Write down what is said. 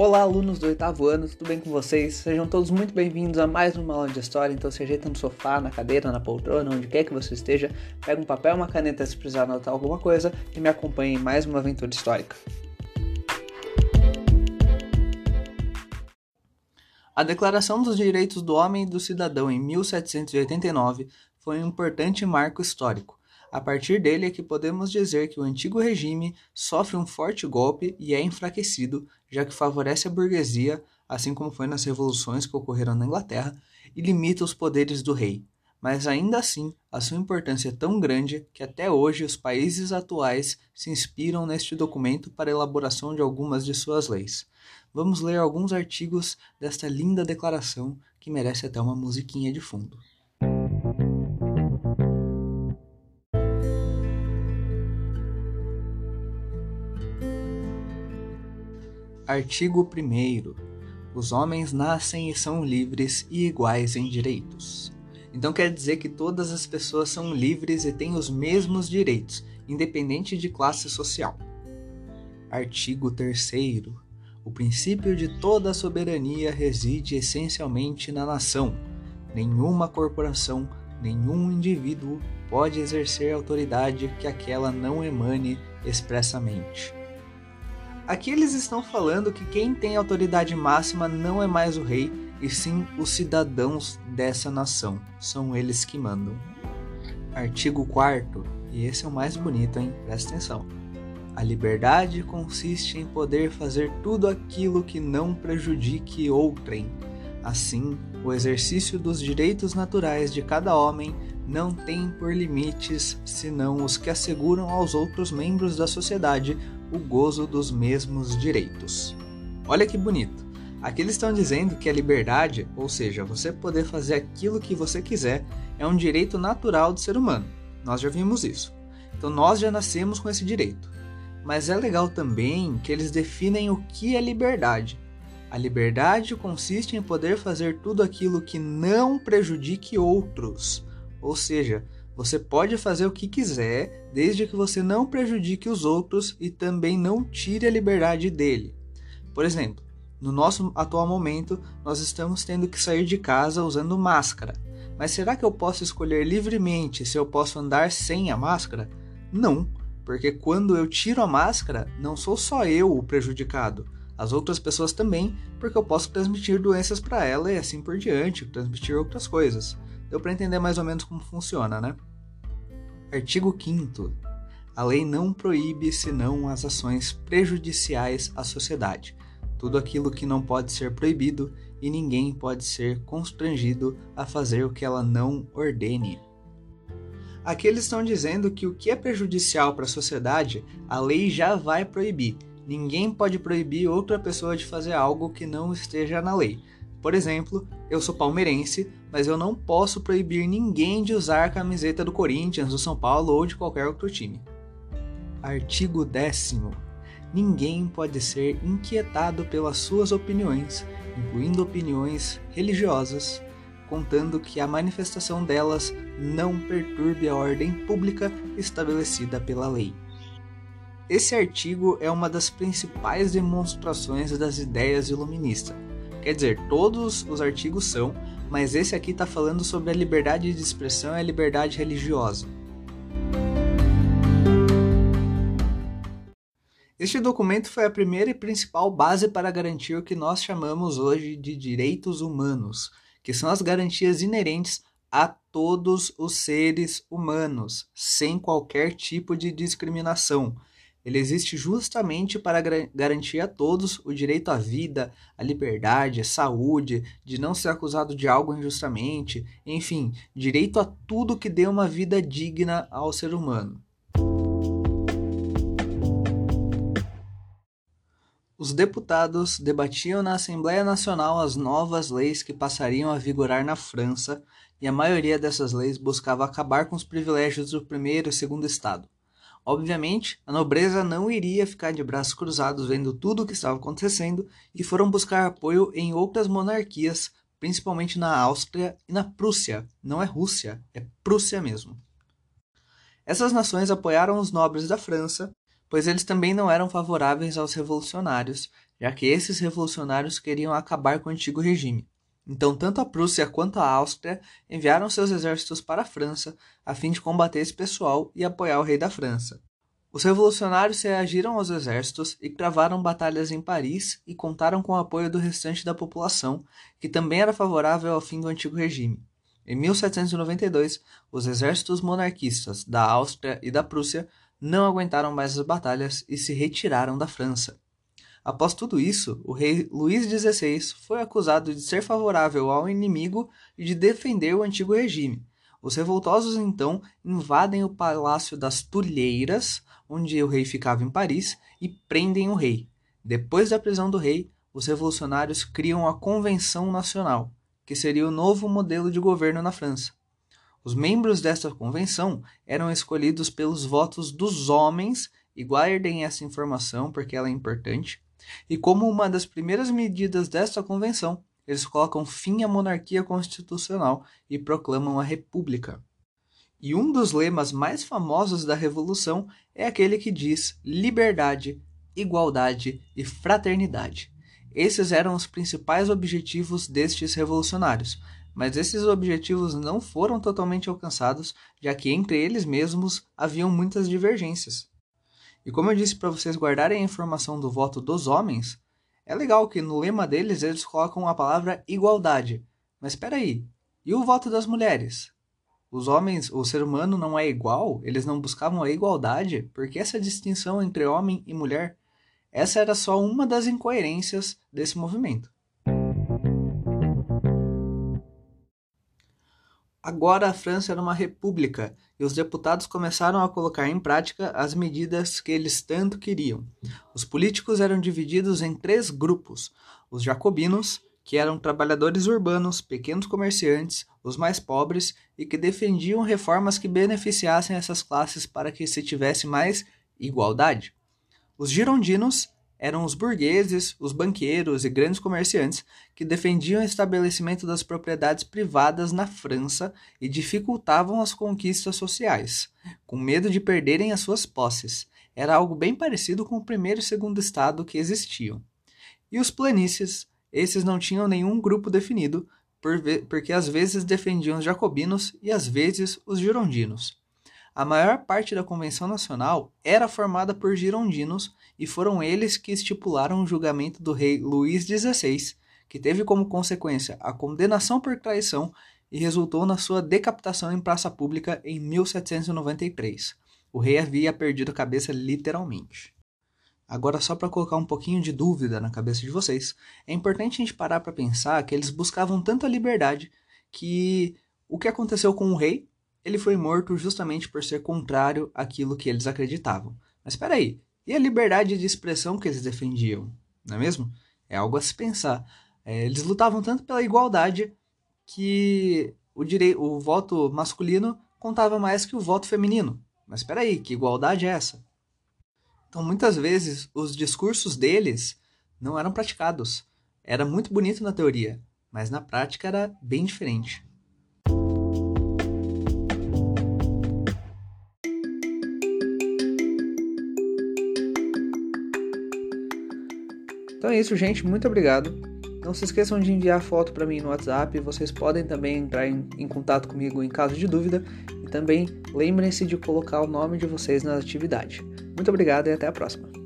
Olá, alunos do oitavo ano, tudo bem com vocês? Sejam todos muito bem-vindos a mais uma aula de história. Então, se ajeita no sofá, na cadeira, na poltrona, onde quer que você esteja, pega um papel uma caneta se precisar anotar alguma coisa e me acompanhe em mais uma aventura histórica. A Declaração dos Direitos do Homem e do Cidadão em 1789 foi um importante marco histórico. A partir dele é que podemos dizer que o antigo regime sofre um forte golpe e é enfraquecido, já que favorece a burguesia, assim como foi nas revoluções que ocorreram na Inglaterra, e limita os poderes do rei. Mas ainda assim, a sua importância é tão grande que até hoje os países atuais se inspiram neste documento para a elaboração de algumas de suas leis vamos ler alguns artigos desta linda declaração que merece até uma musiquinha de fundo. Artigo 1. Os homens nascem e são livres e iguais em direitos. Então quer dizer que todas as pessoas são livres e têm os mesmos direitos, independente de classe social. Artigo 3. O princípio de toda soberania reside essencialmente na nação. Nenhuma corporação, nenhum indivíduo pode exercer autoridade que aquela não emane expressamente. Aqui eles estão falando que quem tem autoridade máxima não é mais o rei, e sim os cidadãos dessa nação. São eles que mandam. Artigo 4 e esse é o mais bonito, hein? Presta atenção. A liberdade consiste em poder fazer tudo aquilo que não prejudique outrem. Assim, o exercício dos direitos naturais de cada homem não tem por limites senão os que asseguram aos outros membros da sociedade o gozo dos mesmos direitos. Olha que bonito! Aqui eles estão dizendo que a liberdade, ou seja, você poder fazer aquilo que você quiser, é um direito natural do ser humano. Nós já vimos isso. Então nós já nascemos com esse direito. Mas é legal também que eles definem o que é liberdade. A liberdade consiste em poder fazer tudo aquilo que não prejudique outros. Ou seja, você pode fazer o que quiser, desde que você não prejudique os outros e também não tire a liberdade dele. Por exemplo, no nosso atual momento, nós estamos tendo que sair de casa usando máscara. Mas será que eu posso escolher livremente se eu posso andar sem a máscara? Não. Porque quando eu tiro a máscara, não sou só eu o prejudicado, as outras pessoas também, porque eu posso transmitir doenças para ela e assim por diante, transmitir outras coisas. Deu para entender mais ou menos como funciona, né? Artigo 5 A lei não proíbe senão as ações prejudiciais à sociedade. Tudo aquilo que não pode ser proibido e ninguém pode ser constrangido a fazer o que ela não ordene. Aqui eles estão dizendo que o que é prejudicial para a sociedade, a lei já vai proibir. Ninguém pode proibir outra pessoa de fazer algo que não esteja na lei. Por exemplo, eu sou palmeirense, mas eu não posso proibir ninguém de usar a camiseta do Corinthians, do São Paulo ou de qualquer outro time. Artigo 10. Ninguém pode ser inquietado pelas suas opiniões, incluindo opiniões religiosas, contando que a manifestação delas não perturbe a ordem pública estabelecida pela lei. Esse artigo é uma das principais demonstrações das ideias iluministas. Quer dizer, todos os artigos são, mas esse aqui está falando sobre a liberdade de expressão e a liberdade religiosa. Este documento foi a primeira e principal base para garantir o que nós chamamos hoje de direitos humanos, que são as garantias inerentes a todos os seres humanos, sem qualquer tipo de discriminação. Ele existe justamente para garantir a todos o direito à vida, à liberdade, à saúde, de não ser acusado de algo injustamente, enfim, direito a tudo que dê uma vida digna ao ser humano. Os deputados debatiam na Assembleia Nacional as novas leis que passariam a vigorar na França, e a maioria dessas leis buscava acabar com os privilégios do primeiro e segundo estado. Obviamente, a nobreza não iria ficar de braços cruzados vendo tudo o que estava acontecendo e foram buscar apoio em outras monarquias, principalmente na Áustria e na Prússia. Não é Rússia, é Prússia mesmo. Essas nações apoiaram os nobres da França pois eles também não eram favoráveis aos revolucionários, já que esses revolucionários queriam acabar com o antigo regime. Então, tanto a Prússia quanto a Áustria enviaram seus exércitos para a França a fim de combater esse pessoal e apoiar o rei da França. Os revolucionários reagiram aos exércitos e travaram batalhas em Paris e contaram com o apoio do restante da população, que também era favorável ao fim do antigo regime. Em 1792, os exércitos monarquistas da Áustria e da Prússia não aguentaram mais as batalhas e se retiraram da França. Após tudo isso, o rei Luís XVI foi acusado de ser favorável ao inimigo e de defender o antigo regime. Os revoltosos então invadem o Palácio das Tulheiras, onde o rei ficava em Paris, e prendem o rei. Depois da prisão do rei, os revolucionários criam a Convenção Nacional, que seria o novo modelo de governo na França. Os membros desta convenção eram escolhidos pelos votos dos homens, e guardem essa informação porque ela é importante. E como uma das primeiras medidas desta convenção, eles colocam fim à monarquia constitucional e proclamam a república. E um dos lemas mais famosos da revolução é aquele que diz liberdade, igualdade e fraternidade. Esses eram os principais objetivos destes revolucionários, mas esses objetivos não foram totalmente alcançados, já que entre eles mesmos haviam muitas divergências. E como eu disse para vocês guardarem a informação do voto dos homens, é legal que no lema deles eles colocam a palavra igualdade. Mas espera aí, e o voto das mulheres? Os homens, o ser humano não é igual? Eles não buscavam a igualdade? Por que essa distinção entre homem e mulher? Essa era só uma das incoerências desse movimento. Agora a França era uma república e os deputados começaram a colocar em prática as medidas que eles tanto queriam. Os políticos eram divididos em três grupos: os jacobinos, que eram trabalhadores urbanos, pequenos comerciantes, os mais pobres e que defendiam reformas que beneficiassem essas classes para que se tivesse mais igualdade. Os girondinos eram os burgueses, os banqueiros e grandes comerciantes que defendiam o estabelecimento das propriedades privadas na França e dificultavam as conquistas sociais, com medo de perderem as suas posses. Era algo bem parecido com o primeiro e segundo estado que existiam. E os planícies, esses não tinham nenhum grupo definido, porque às vezes defendiam os jacobinos e às vezes os girondinos. A maior parte da Convenção Nacional era formada por girondinos e foram eles que estipularam o julgamento do rei Luís XVI, que teve como consequência a condenação por traição e resultou na sua decapitação em praça pública em 1793. O rei havia perdido a cabeça literalmente. Agora, só para colocar um pouquinho de dúvida na cabeça de vocês, é importante a gente parar para pensar que eles buscavam tanta liberdade que o que aconteceu com o rei ele foi morto justamente por ser contrário àquilo que eles acreditavam. Mas espera aí, e a liberdade de expressão que eles defendiam, não é mesmo? É algo a se pensar. É, eles lutavam tanto pela igualdade que o, direi o voto masculino contava mais que o voto feminino. Mas espera aí, que igualdade é essa? Então, muitas vezes, os discursos deles não eram praticados. Era muito bonito na teoria, mas na prática era bem diferente. Então é isso, gente. Muito obrigado. Não se esqueçam de enviar foto para mim no WhatsApp. Vocês podem também entrar em, em contato comigo em caso de dúvida. E também lembrem-se de colocar o nome de vocês na atividade. Muito obrigado e até a próxima.